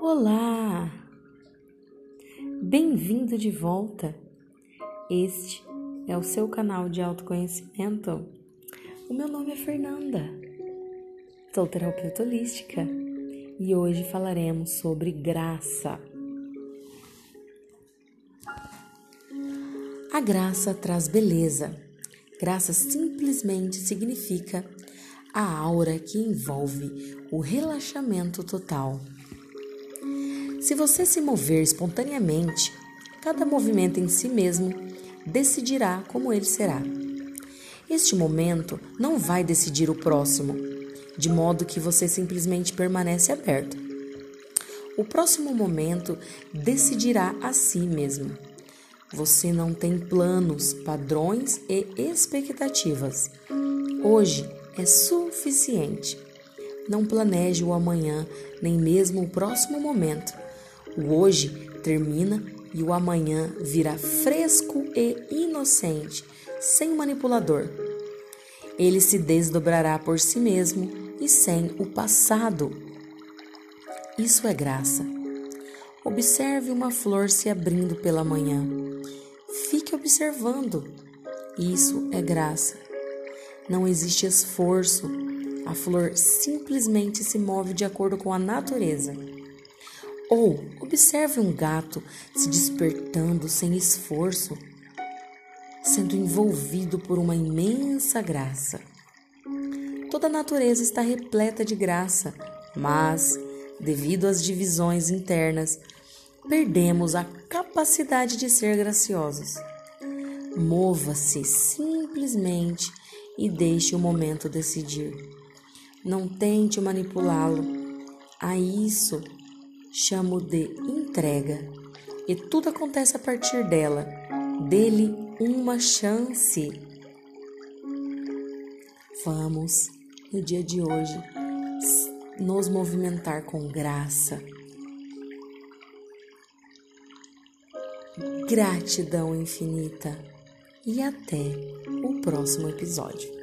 Olá! Bem-vindo de volta! Este é o seu canal de autoconhecimento. O meu nome é Fernanda, sou terapeuta holística e hoje falaremos sobre graça. A graça traz beleza. Graça simplesmente significa a aura que envolve o relaxamento total. Se você se mover espontaneamente, cada movimento em si mesmo decidirá como ele será. Este momento não vai decidir o próximo, de modo que você simplesmente permanece aberto. O próximo momento decidirá a si mesmo. Você não tem planos, padrões e expectativas. Hoje é suficiente. Não planeje o amanhã, nem mesmo o próximo momento. O hoje termina e o amanhã virá fresco e inocente, sem manipulador. Ele se desdobrará por si mesmo e sem o passado. Isso é graça. Observe uma flor se abrindo pela manhã. Fique observando. Isso é graça. Não existe esforço. A flor simplesmente se move de acordo com a natureza. Ou observe um gato se despertando sem esforço, sendo envolvido por uma imensa graça. Toda a natureza está repleta de graça, mas, devido às divisões internas, perdemos a capacidade de ser graciosos. Mova-se simplesmente e deixe o momento decidir. Não tente manipulá-lo. A isso chamo de entrega. E tudo acontece a partir dela. Dele uma chance. Vamos, no dia de hoje, nos movimentar com graça. Gratidão infinita e até o próximo episódio.